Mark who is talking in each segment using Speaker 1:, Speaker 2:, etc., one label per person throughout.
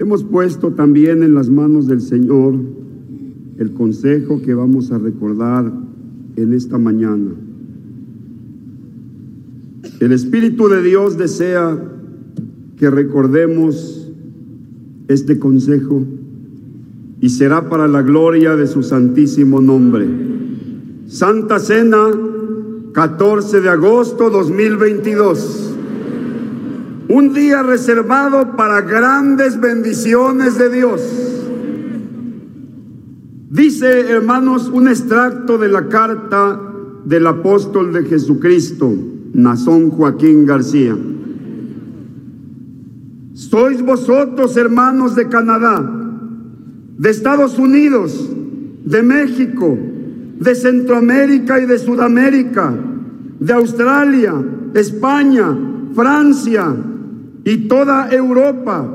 Speaker 1: Hemos puesto también en las manos del Señor el consejo que vamos a recordar en esta mañana. El Espíritu de Dios desea que recordemos este consejo y será para la gloria de su santísimo nombre. Santa Cena, 14 de agosto 2022. Un día reservado para grandes bendiciones de Dios. Dice, hermanos, un extracto de la carta del apóstol de Jesucristo, Nazón Joaquín García. Sois vosotros, hermanos de Canadá, de Estados Unidos, de México, de Centroamérica y de Sudamérica, de Australia, España, Francia y toda Europa,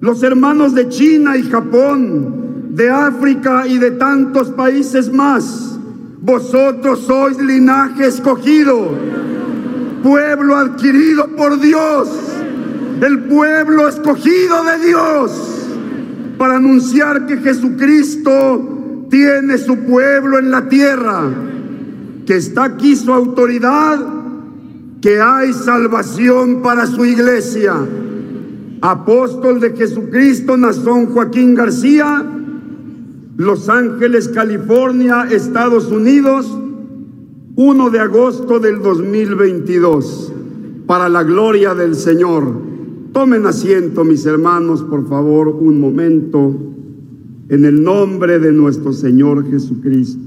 Speaker 1: los hermanos de China y Japón, de África y de tantos países más. Vosotros sois linaje escogido, pueblo adquirido por Dios, el pueblo escogido de Dios para anunciar que Jesucristo tiene su pueblo en la tierra, que está aquí su autoridad, que hay salvación para su iglesia. Apóstol de Jesucristo, Nazón Joaquín García, Los Ángeles, California, Estados Unidos, 1 de agosto del 2022, para la gloria del Señor. Tomen asiento, mis hermanos, por favor, un momento, en el nombre de nuestro Señor Jesucristo.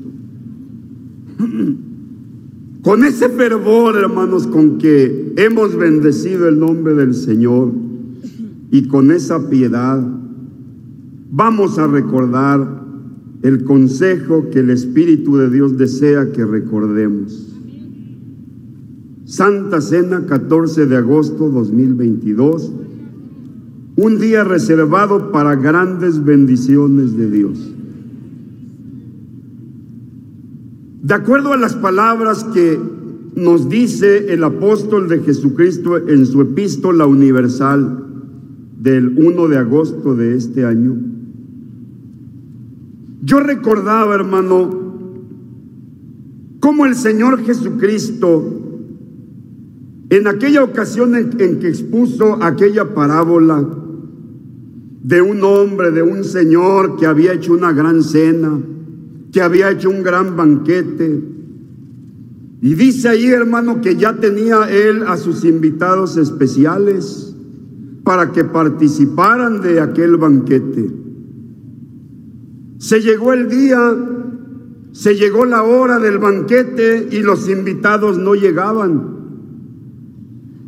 Speaker 1: Con ese fervor, hermanos, con que hemos bendecido el nombre del Señor y con esa piedad, vamos a recordar el consejo que el Espíritu de Dios desea que recordemos. Santa Cena, 14 de agosto 2022, un día reservado para grandes bendiciones de Dios. De acuerdo a las palabras que nos dice el apóstol de Jesucristo en su epístola universal del 1 de agosto de este año, yo recordaba, hermano, cómo el Señor Jesucristo en aquella ocasión en, que expuso aquella parábola de un hombre, de un señor que había hecho una gran cena, que había hecho un gran banquete. Y dice ahí, hermano, que ya tenía él a sus invitados especiales para que participaran de aquel banquete. Se llegó el día, se llegó la hora del banquete y los invitados no llegaban.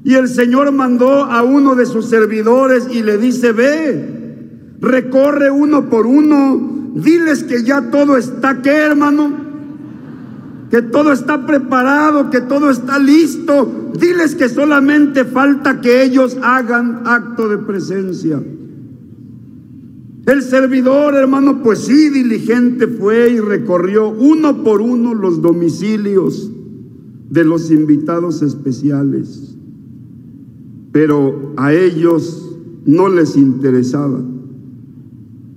Speaker 1: Y el Señor mandó a uno de sus servidores y le dice, ve, recorre uno por uno, diles que ya todo está, ¿qué hermano? Que todo está preparado, que todo está listo. Diles que solamente falta que ellos hagan acto de presencia. El servidor, hermano, pues sí, diligente fue y recorrió uno por uno los domicilios de los invitados especiales pero a ellos no les interesaba.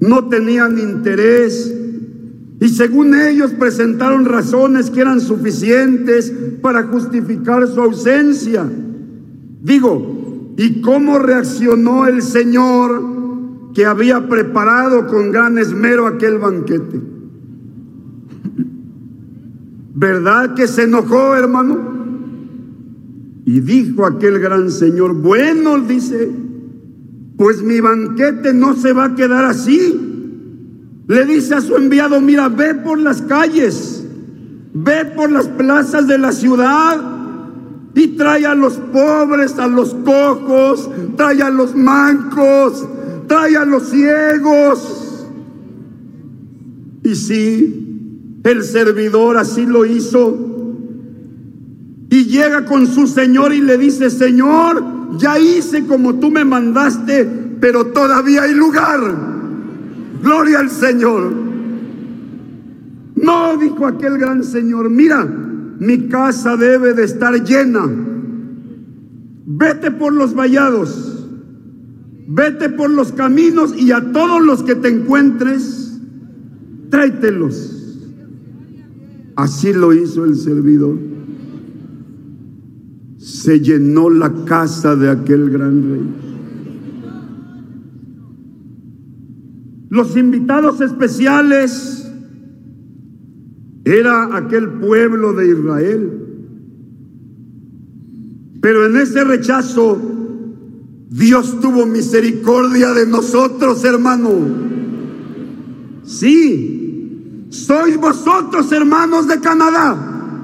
Speaker 1: No tenían interés y según ellos presentaron razones que eran suficientes para justificar su ausencia. Digo, ¿y cómo reaccionó el Señor que había preparado con gran esmero aquel banquete? ¿Verdad que se enojó, hermano? Y dijo aquel gran señor, bueno, dice, pues mi banquete no se va a quedar así. Le dice a su enviado, mira, ve por las calles, ve por las plazas de la ciudad y trae a los pobres, a los cojos, trae a los mancos, trae a los ciegos. Y sí, el servidor así lo hizo y llega con su Señor y le dice, Señor, ya hice como tú me mandaste, pero todavía hay lugar. Gloria al Señor. No, dijo aquel gran Señor, mira, mi casa debe de estar llena. Vete por los vallados vete por los caminos y a todos los que te encuentres, tráetelos. Así lo hizo el servidor. Se llenó la casa de aquel gran rey. Los invitados especiales era aquel pueblo de Israel. Pero en ese rechazo, Dios tuvo misericordia de nosotros, hermano. Sí, sois vosotros, hermanos de Canadá,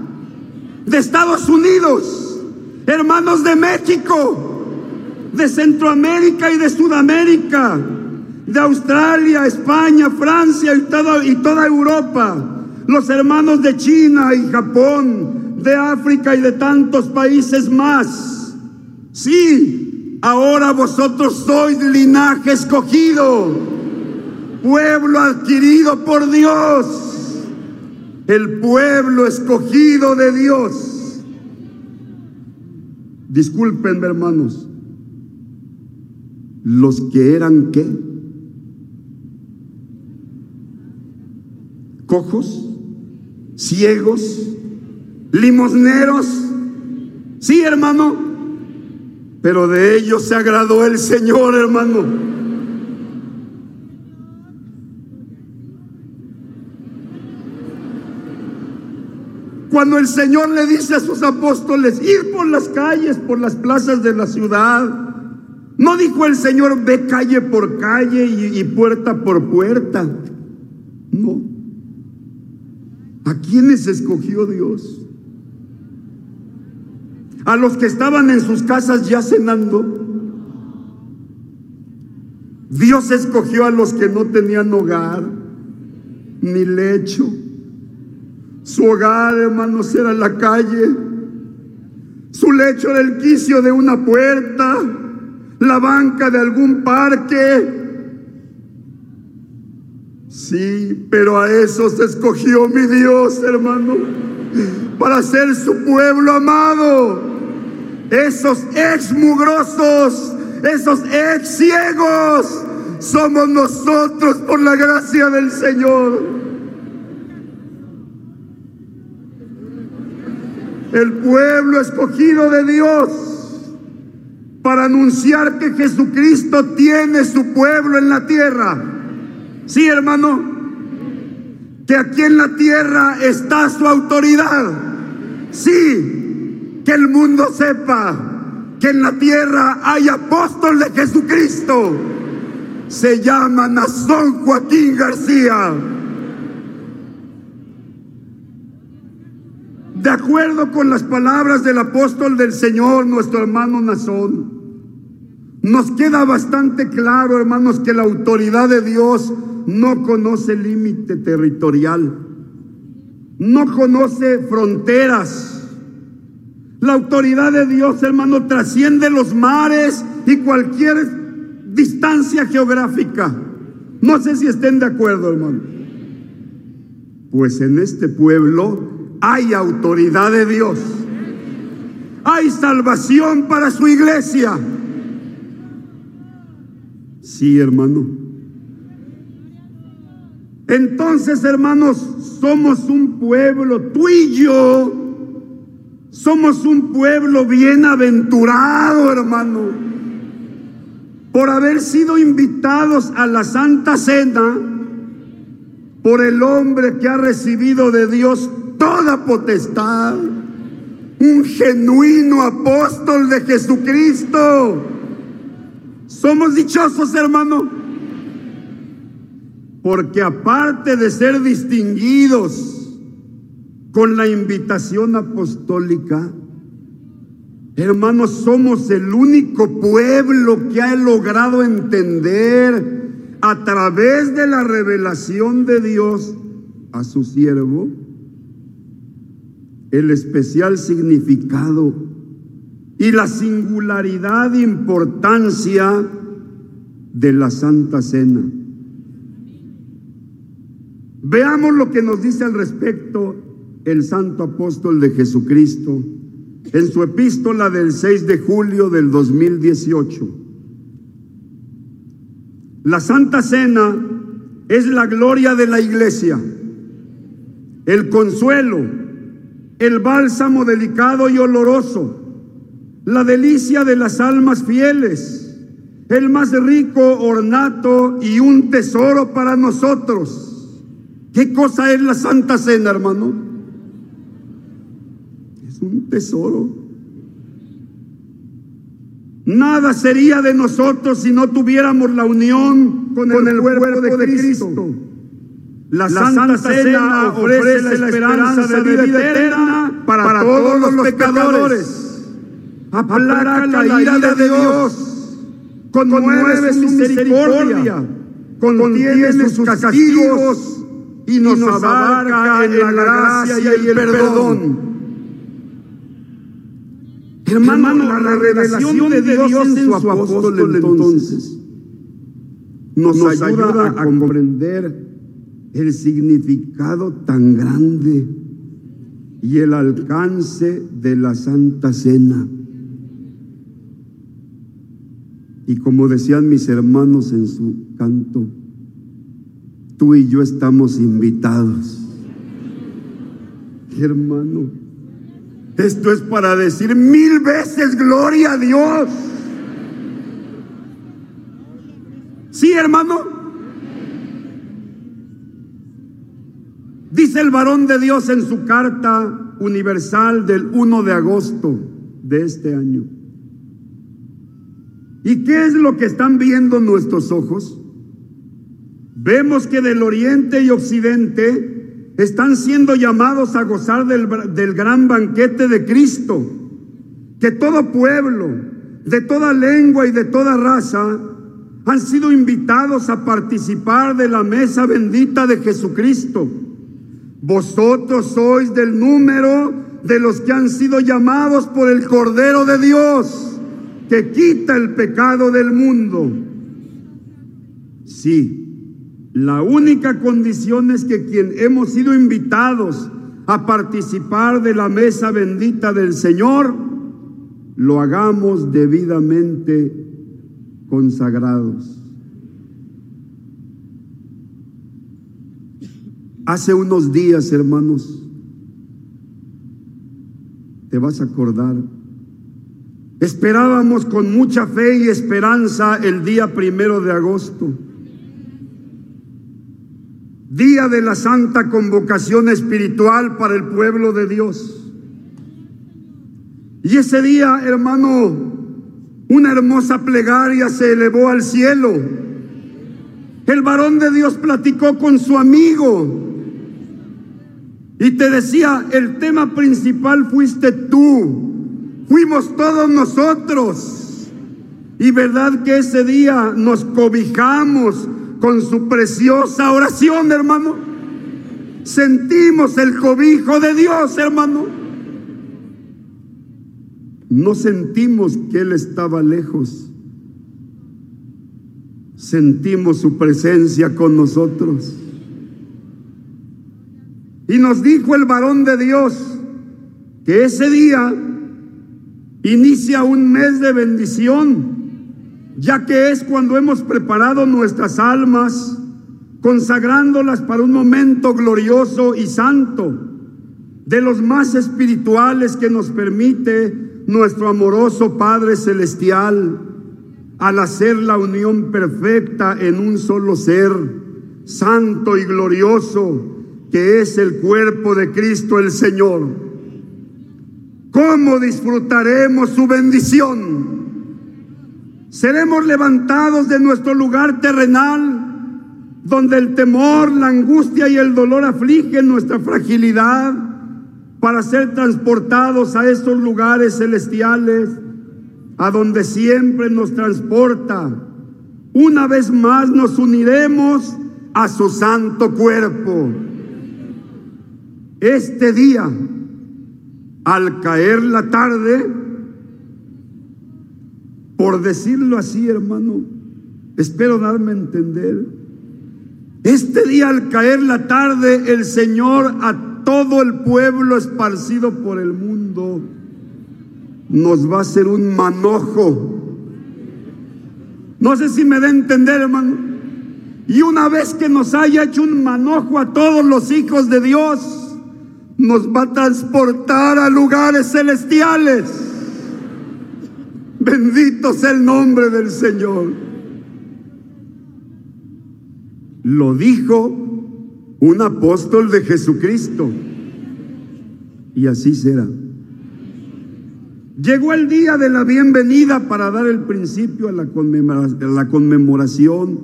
Speaker 1: de Estados Unidos, hermanos de México, de Centroamérica y de Sudamérica, de Australia, España, Francia y toda, y toda Europa, los hermanos de China y Japón, de África y de tantos países más. Sí, ahora vosotros sois linaje escogido, pueblo adquirido por Dios, el pueblo escogido de Dios. Disculpenme hermanos, los que eran qué? Cojos, ciegos, limosneros. Sí, hermano. Pero de ellos se agradó el Señor, hermano. Cuando el Señor le dice a sus apóstoles, ir por las calles, por las plazas de la ciudad, no dijo el Señor, ve calle por calle y, y puerta por puerta. No. ¿A quiénes escogió Dios? a los que estaban en sus casas ya cenando. Dios escogió a los que no tenían hogar ni lecho. Su hogar, hermanos, era la calle. Su lecho era el quicio de una puerta, la banca de algún parque. Sí, pero a esos escogió mi Dios, hermano, para ser su pueblo amado esos ex mugrosos, esos ex ciegos, somos nosotros por la gracia del Señor. El pueblo escogido de Dios para anunciar que Jesucristo tiene su pueblo en la tierra. Sí, hermano, que aquí en la tierra está su autoridad. Sí, que el mundo sepa que en la tierra hay apóstol de Jesucristo. Se llama Nazón Joaquín García. De acuerdo con las palabras del apóstol del Señor, nuestro hermano Nazón, nos queda bastante claro, hermanos, que la autoridad de Dios no conoce límite territorial, no conoce fronteras la autoridad de Dios, hermano, trasciende los mares y cualquier distancia geográfica. No sé si estén de acuerdo, hermano. Pues en este pueblo hay autoridad de Dios. Hay salvación para su iglesia. Sí, hermano. Entonces, hermanos, somos un pueblo, tú y yo, somos un pueblo bienaventurado, hermano, por haber sido invitados a la Santa Cena por el hombre que ha recibido de Dios toda potestad, un genuino apóstol de Jesucristo. Somos dichosos, hermano, porque aparte de ser distinguidos, con la invitación apostólica, hermanos, somos el único pueblo que ha logrado entender a través de la revelación de Dios a su siervo el especial significado y la singularidad e importancia de la Santa Cena. Veamos lo que nos dice al respecto el santo apóstol de Jesucristo en su epístola del 6 de julio del 2018. La Santa Cena es la gloria de la iglesia, el consuelo, el bálsamo delicado y oloroso, la delicia de las almas fieles, el más rico ornato y un tesoro para nosotros. ¿Qué cosa es la Santa Cena, hermano? Es un tesoro. Nada sería de nosotros si no tuviéramos la unión con el, cuerpo, de, Cristo. La, Santa, Cena ofrece la esperanza de vida eterna para, todos los pecadores. Aplaca la ira de Dios, conmueve su misericordia, contiene sus castigos y nos abarca en la gracia y el perdón. Hermano, la, revelación de Dios en su apóstol entonces nos, ayuda a comprender el significado tan grande y el alcance de la Santa Cena. Y como decían mis hermanos en su canto, tú y yo estamos invitados. Hermano, esto es para decir mil veces gloria a Dios. Sí, hermano. Dice el varón de Dios en su carta universal del 1 de agosto de este año. ¿Y qué es lo que están viendo nuestros ojos? Vemos que del oriente y occidente están siendo llamados a gozar del, gran banquete de Cristo, que todo pueblo, de toda lengua y de toda raza, han sido invitados a participar de la mesa bendita de Jesucristo. Vosotros sois del número de los que han sido llamados por el Cordero de Dios, que quita el pecado del mundo. Sí, la única condición es que quien hemos sido invitados a participar de la mesa bendita del Señor, lo hagamos debidamente consagrados. Hace unos días, hermanos, te vas a acordar, esperábamos con mucha fe y esperanza el día primero de agosto día de la santa convocación espiritual para el pueblo de Dios. Y ese día, hermano, una hermosa plegaria se elevó al cielo. El varón de Dios platicó con su amigo y te decía, el tema principal fuiste tú, fuimos todos nosotros. Y verdad que ese día nos cobijamos con su preciosa oración, hermano. Sentimos el cobijo de Dios, hermano. No sentimos que Él estaba lejos. Sentimos su presencia con nosotros. Y nos dijo el varón de Dios que ese día inicia un mes de bendición ya que es cuando hemos preparado nuestras almas, consagrándolas para un momento glorioso y santo, de los más espirituales que nos permite nuestro amoroso Padre Celestial, al hacer la unión perfecta en un solo ser, santo y glorioso, que es el cuerpo de Cristo el Señor. ¿Cómo disfrutaremos su bendición? Seremos levantados de nuestro lugar terrenal, donde el temor, la angustia y el dolor afligen nuestra fragilidad, para ser transportados a esos lugares celestiales, a donde siempre nos transporta. Una vez más nos uniremos a su santo cuerpo. Este día, al caer la tarde, por decirlo así, hermano, espero darme a entender. Este día al caer la tarde, el Señor a todo el pueblo esparcido por el mundo nos va a hacer un manojo. No sé si me da a entender, hermano. Y una vez que nos haya hecho un manojo a todos los hijos de Dios, nos va a transportar a lugares celestiales. Bendito sea el nombre del Señor. Lo dijo un apóstol de Jesucristo. Y así será. Llegó el día de la bienvenida para dar el principio a la, conmemoración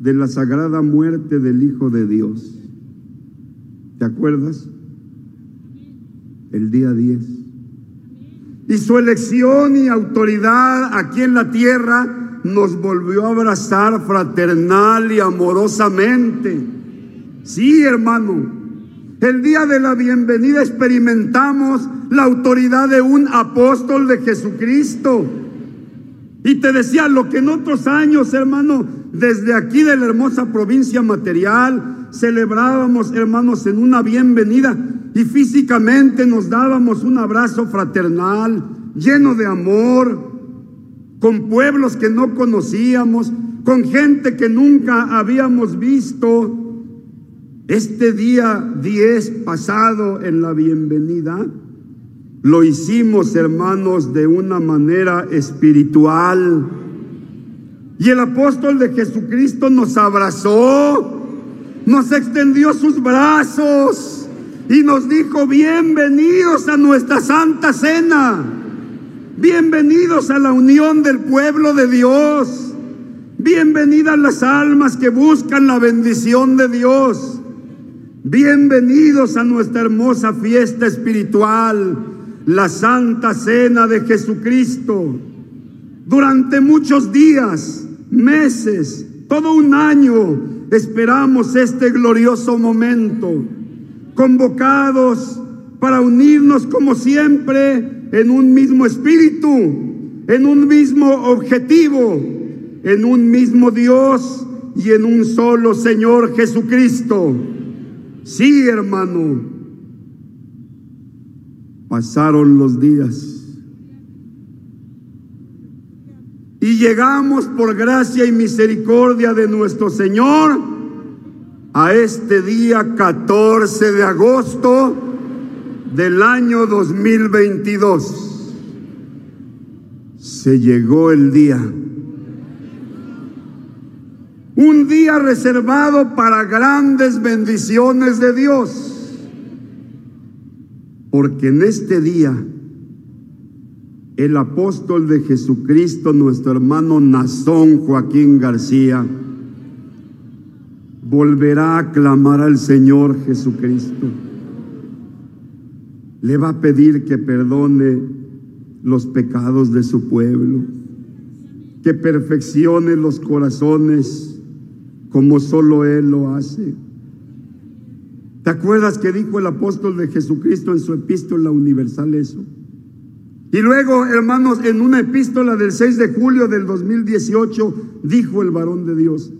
Speaker 1: de la sagrada muerte del Hijo de Dios. ¿Te acuerdas? El día 10. Y su elección y autoridad aquí en la tierra nos volvió a abrazar fraternal y amorosamente. Sí, hermano. El día de la bienvenida experimentamos la autoridad de un apóstol de Jesucristo. Y te decía lo que en otros años, hermano, desde aquí de la hermosa provincia material, celebrábamos, hermanos, en una bienvenida y físicamente nos dábamos un abrazo fraternal, lleno de amor, con pueblos que no conocíamos, con gente que nunca habíamos visto. Este día 10 pasado en la bienvenida, lo hicimos, hermanos, de una manera espiritual. Y el apóstol de Jesucristo nos abrazó, nos extendió sus brazos y nos dijo, bienvenidos a nuestra santa cena, bienvenidos a la unión del pueblo de Dios, bienvenidas las almas que buscan la bendición de Dios, bienvenidos a nuestra hermosa fiesta espiritual la Santa Cena de Jesucristo. Durante muchos días, meses, todo un año, esperamos este glorioso momento, convocados para unirnos como siempre en un mismo espíritu, en un mismo objetivo, en un mismo Dios y en un solo Señor Jesucristo. Sí, hermano, Pasaron los días. Y llegamos por gracia y misericordia de nuestro Señor a este día 14 de agosto del año 2022. Se llegó el día. Un día reservado para grandes bendiciones de Dios porque en este día el apóstol de Jesucristo, nuestro hermano Nazón Joaquín García, volverá a clamar al Señor Jesucristo. Le va a pedir que perdone los pecados de su pueblo, que perfeccione los corazones como solo Él lo hace ¿Te acuerdas que dijo el apóstol de Jesucristo en su epístola universal eso? Y luego, hermanos, en una epístola del 6 de julio del 2018, dijo el varón de Dios,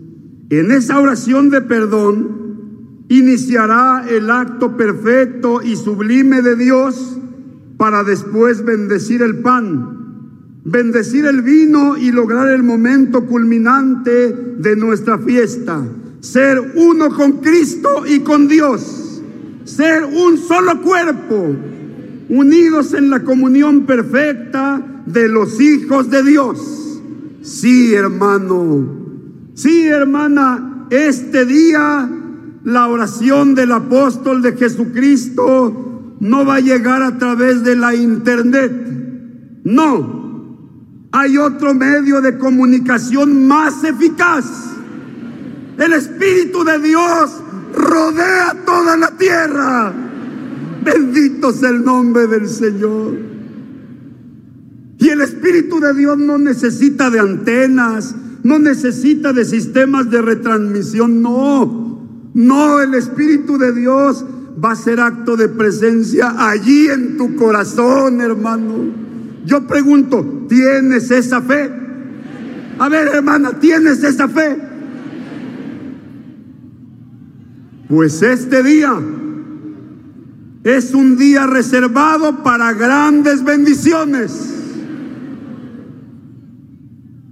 Speaker 1: en esa oración de perdón iniciará el acto perfecto y sublime de Dios para después bendecir el pan, bendecir el vino y lograr el momento culminante de nuestra fiesta. Ser uno con Cristo y con Dios, ser un solo cuerpo, unidos en la comunión perfecta de los hijos de Dios. Sí, hermano, sí, hermana, este día la oración del apóstol de Jesucristo no va a llegar a través de la internet. No, hay otro medio de comunicación más eficaz el Espíritu de Dios rodea toda la tierra. Bendito sea el nombre del Señor. Y el Espíritu de Dios no necesita de antenas, no necesita de sistemas de retransmisión, no. No, el Espíritu de Dios va a ser acto de presencia allí en tu corazón, hermano. Yo pregunto, ¿tienes esa fe? A ver, hermana, ¿tienes esa fe? Pues este día es un día reservado para grandes bendiciones.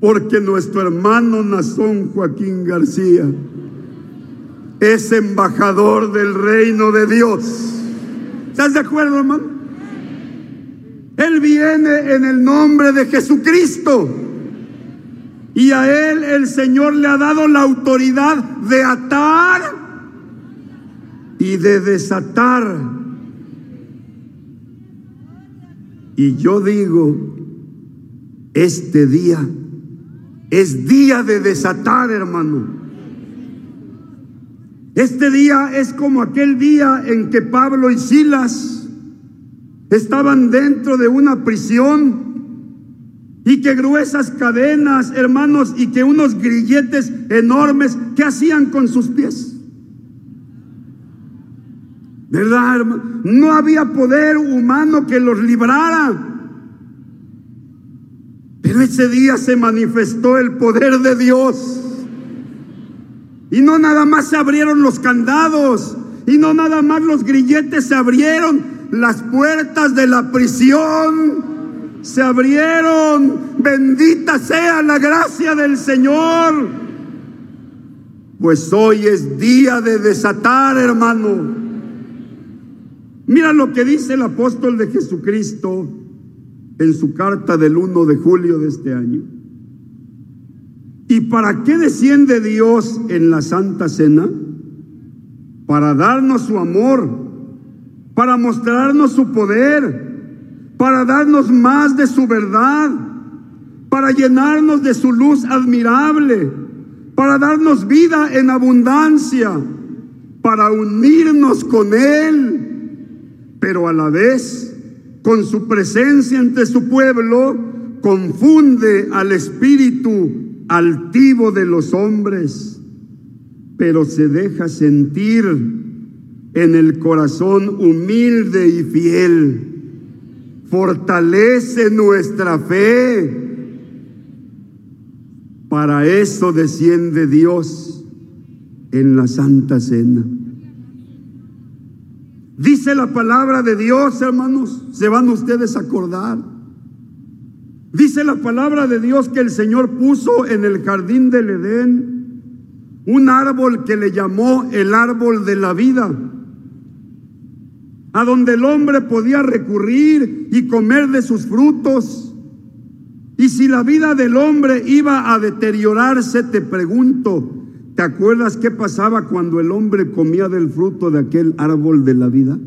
Speaker 1: porque nuestro hermano Nazón Joaquín García es embajador del reino de Dios. ¿Estás de acuerdo, hermano? Él viene en el nombre de Jesucristo. Y a él el Señor le ha dado la autoridad de atar y de desatar. Y yo digo, este día es día de desatar, hermano. Este día es como aquel día en que Pablo y Silas estaban dentro de una prisión y que gruesas cadenas, hermanos, y que unos grilletes enormes, ¿qué hacían con sus pies? ¿Verdad, hermano? No había poder humano que los librara. Pero ese día se manifestó el poder de Dios. Y no nada más se abrieron los candados. Y no nada más los grilletes se abrieron. Las puertas de la prisión se abrieron. Bendita sea la gracia del Señor. Pues hoy es día de desatar, hermano. Mira lo que dice el apóstol de Jesucristo en su carta del 1 de julio de este año. ¿Y para qué desciende Dios en la Santa Cena? Para darnos su amor, para mostrarnos su poder, para darnos más de su verdad, para llenarnos de su luz admirable, para darnos vida en abundancia, para unirnos con Él, pero a la vez, con su presencia entre su pueblo, confunde al Espíritu altivo de los hombres, pero se deja sentir en el corazón humilde y fiel. Fortalece nuestra fe. Para eso desciende Dios en la Santa Cena. Dice la palabra de Dios, hermanos, se van ustedes a acordar Dice la palabra de Dios que el Señor puso en el jardín del Edén un árbol que le llamó el árbol de la vida, a donde el hombre podía recurrir y comer de sus frutos. Y si la vida del hombre iba a deteriorarse, te pregunto, ¿te acuerdas qué pasaba cuando el hombre comía del fruto de aquel árbol de la vida?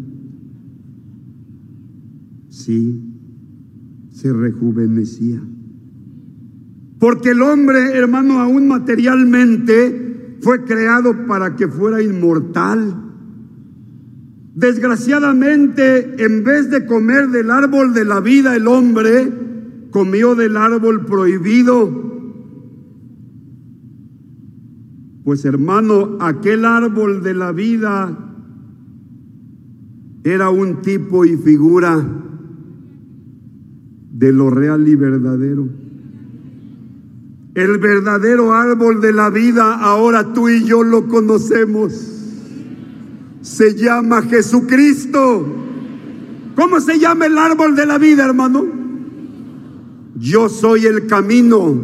Speaker 1: Sí, se rejuvenecía. Porque el hombre, hermano, aún materialmente fue creado para que fuera inmortal. Desgraciadamente, en vez de comer del árbol de la vida, el hombre comió del árbol prohibido. Pues hermano, aquel árbol de la vida era un tipo y figura de lo real y verdadero. El verdadero árbol de la vida, ahora tú y yo lo conocemos. Se llama Jesucristo. ¿Cómo se llama el árbol de la vida, hermano? Yo soy el camino,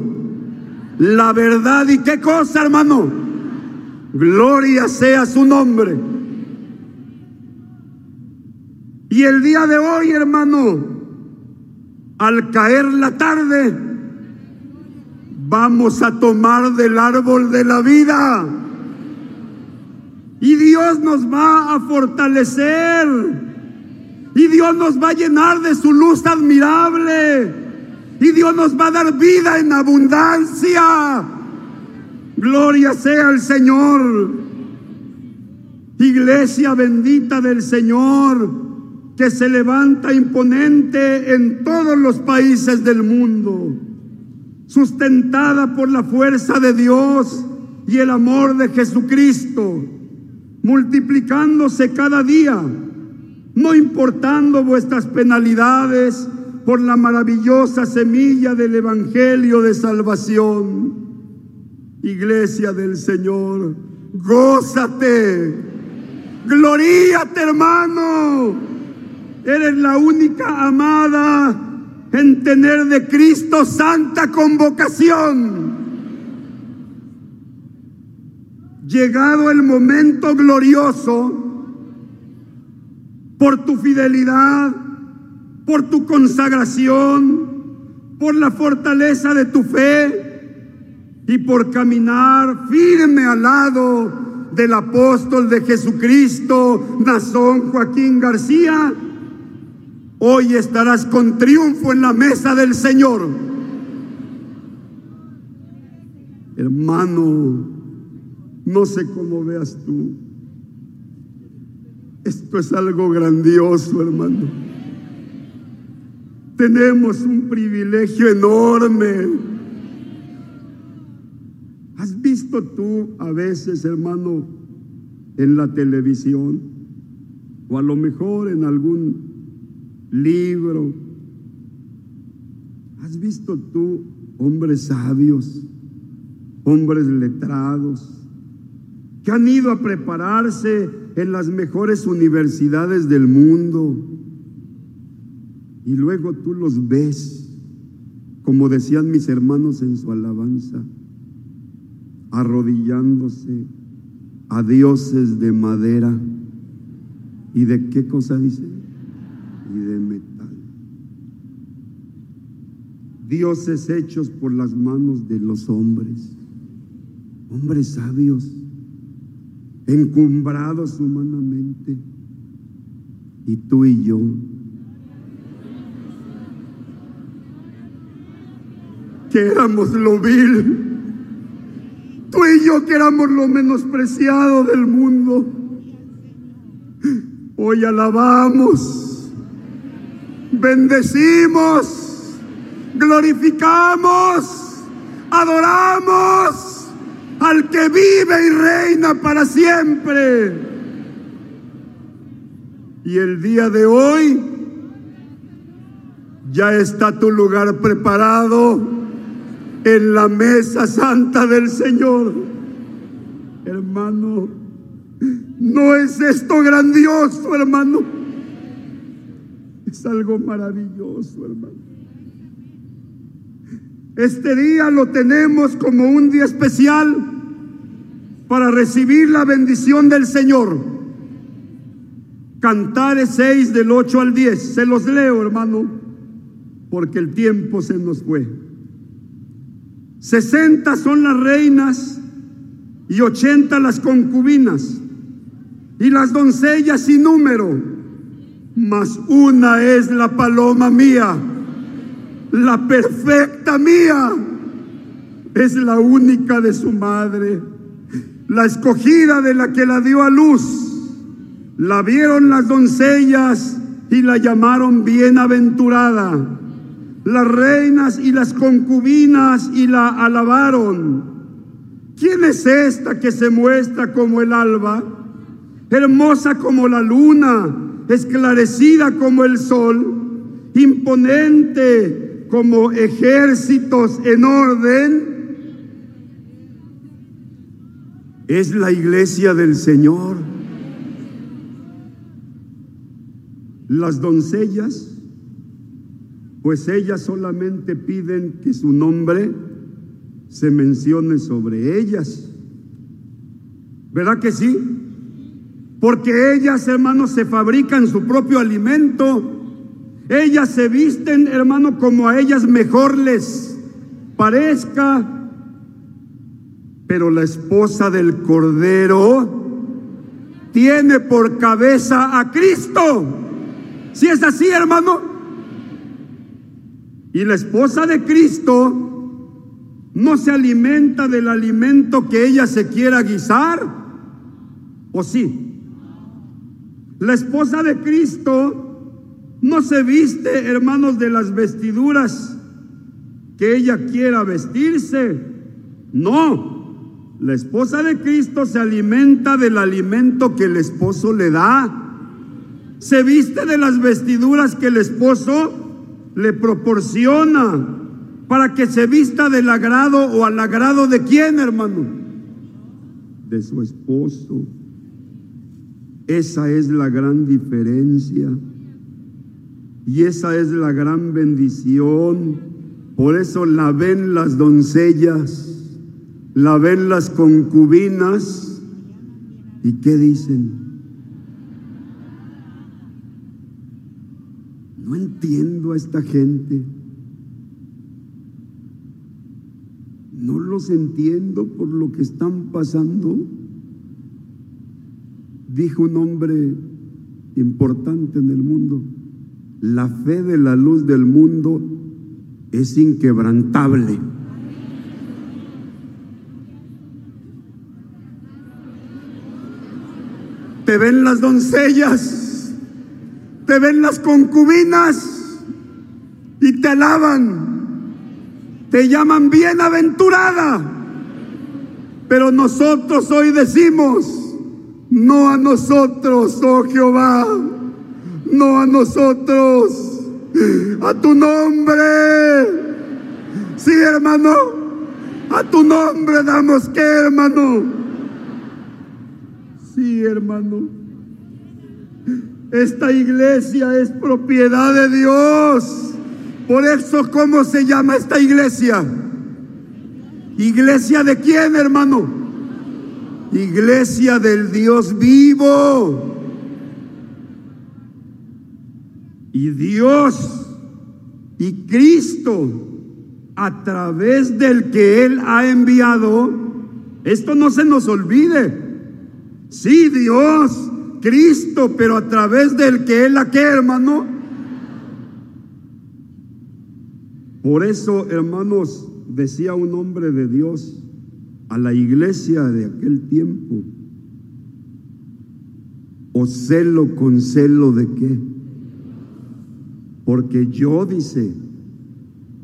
Speaker 1: la verdad y qué cosa, hermano. Gloria sea su nombre. Y el día de hoy, hermano, al caer la tarde, vamos a tomar del árbol de la vida. Y Dios nos va a fortalecer. Y Dios nos va a llenar de su luz admirable. Y Dios nos va a dar vida en abundancia. Gloria sea al Señor. Iglesia bendita del Señor que se levanta imponente en todos los países del mundo, sustentada por la fuerza de Dios y el amor de Jesucristo, multiplicándose cada día, no importando vuestras penalidades por la maravillosa semilla del Evangelio de salvación. Iglesia del Señor, gózate, gloríate hermano Eres la única amada en tener de Cristo santa convocación. Llegado el momento glorioso, por tu fidelidad, por tu consagración, por la fortaleza de tu fe y por caminar firme al lado del apóstol de Jesucristo, Nazón Joaquín García, hoy estarás con triunfo en la mesa del Señor. Hermano, no sé cómo veas tú. Esto es algo grandioso, hermano. Tenemos un privilegio enorme. ¿Has visto tú a veces, hermano, en la televisión o a lo mejor en algún libro? ¿Has visto tú hombres sabios, hombres letrados, que han ido a prepararse en las mejores universidades del mundo. Y luego tú los ves, como decían mis hermanos en su alabanza, arrodillándose a dioses de madera. ¿Y de qué cosa dice? Y de metal. Dioses hechos por las manos de los hombres, hombres sabios encumbrados humanamente. Y tú y yo. Que éramos lo vil. Yo que éramos lo menospreciado del mundo. Hoy alabamos, bendecimos, glorificamos, adoramos al que vive y reina para siempre. Y el día de hoy ya está tu lugar preparado en la mesa santa del Señor. Hermano, no es esto grandioso, hermano. Es algo maravilloso, hermano. Este día lo tenemos como un día especial para recibir la bendición del Señor. Cantares 6 del 8 al 10. Se los leo, hermano, porque el tiempo se nos fue. 60 son las reinas y 80 las concubinas y las doncellas sin número, mas una es la paloma mía la perfecta mía, es la única de su madre, la escogida de la que la dio a luz. La vieron las doncellas y la llamaron bienaventurada. Las reinas y las concubinas y la alabaron. ¿Quién es esta que se muestra como el alba, hermosa como la luna, esclarecida como el sol, imponente como ejércitos en orden, es la iglesia del Señor. Las doncellas, pues ellas solamente piden que su nombre se mencione sobre ellas. ¿Verdad que sí? Porque ellas, hermanos, se fabrican su propio alimento ellas se visten, hermano, como a ellas mejor les parezca. Pero la esposa del Cordero tiene por cabeza a Cristo. Si es así, hermano. Y la esposa de Cristo no se alimenta del alimento que ella se quiera guisar. ¿O sí? La esposa de Cristo no se viste, hermanos, de las vestiduras que ella quiera vestirse. No, la esposa de Cristo se alimenta del alimento que el esposo le da. Se viste de las vestiduras que el esposo le proporciona para que se vista del agrado o al agrado de quién, hermano? De su esposo. Esa es la gran diferencia. Y esa es la gran bendición. Por eso la ven las doncellas, la ven las concubinas. ¿Y qué dicen? No entiendo a esta gente. No los entiendo por lo que están pasando. Dijo un hombre importante en el mundo. La fe de la luz del mundo es inquebrantable. Te ven las doncellas, te ven las concubinas y te alaban, te llaman bienaventurada. Pero nosotros hoy decimos, no a nosotros, oh Jehová no a nosotros, a tu nombre. Sí, hermano, a tu nombre damos que, hermano. Sí, hermano. Esta iglesia es propiedad de Dios. Por eso, ¿cómo se llama esta iglesia? ¿Iglesia de quién, hermano? Iglesia del Dios vivo. Y Dios y Cristo, a través del que Él ha enviado, esto no se nos olvide. Sí, Dios, Cristo, pero a través del que Él ha que hermano. Por eso, hermanos, decía un hombre de Dios a la iglesia de aquel tiempo, o celo con celo de qué? Porque yo, dice,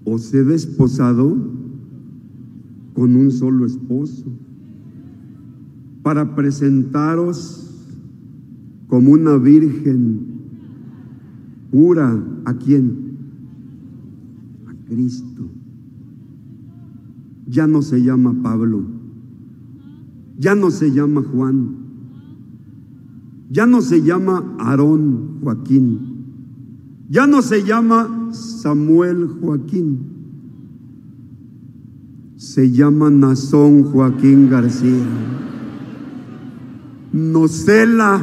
Speaker 1: os he desposado con un solo esposo para presentaros como una virgen pura. ¿A quién? Cristo. Ya no se llama Pablo. Ya no se llama Juan. Ya no se llama Aarón Joaquín. Ya no se llama Samuel Joaquín, se llama Nazón Joaquín García. Nocela,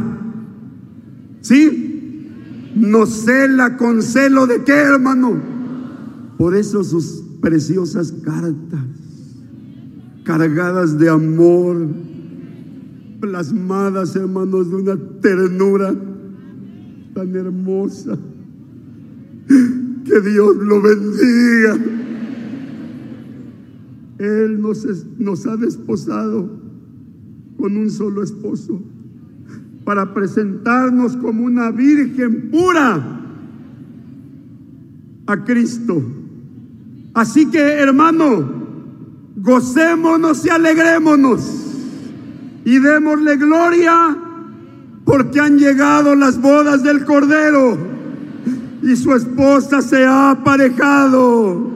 Speaker 1: ¿sí? Nocela con celo de qué, hermano? Por eso sus preciosas cartas, cargadas de amor, plasmadas, hermanos, de una ternura tan hermosa. Que Dios lo bendiga. Él nos, nos ha desposado con un solo esposo para presentarnos como una virgen pura a Cristo. Así que hermano, gocémonos y alegrémonos y démosle gloria porque han llegado las bodas del Cordero y su esposa se ha aparejado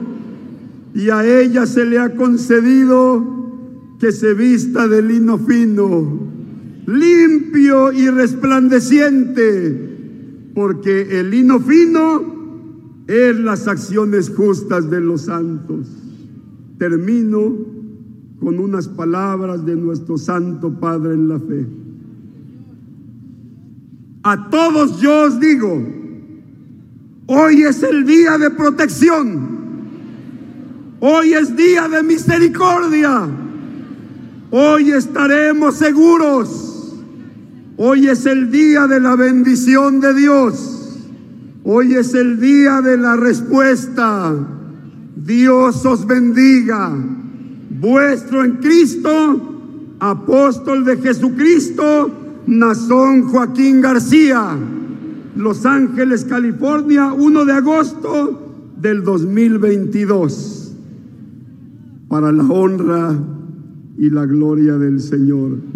Speaker 1: y a ella se le ha concedido que se vista de lino fino, limpio y resplandeciente, porque el lino fino es las acciones justas de los santos. Termino con unas palabras de nuestro Santo Padre en la fe. A todos yo os digo, Hoy es el día de protección. Hoy es día de misericordia. Hoy estaremos seguros. Hoy es el día de la bendición de Dios. Hoy es el día de la respuesta. Dios os bendiga. Vuestro en Cristo, apóstol de Jesucristo, Nazón Joaquín García. Los Ángeles, California, 1 de agosto del 2022, para la honra y la gloria del Señor.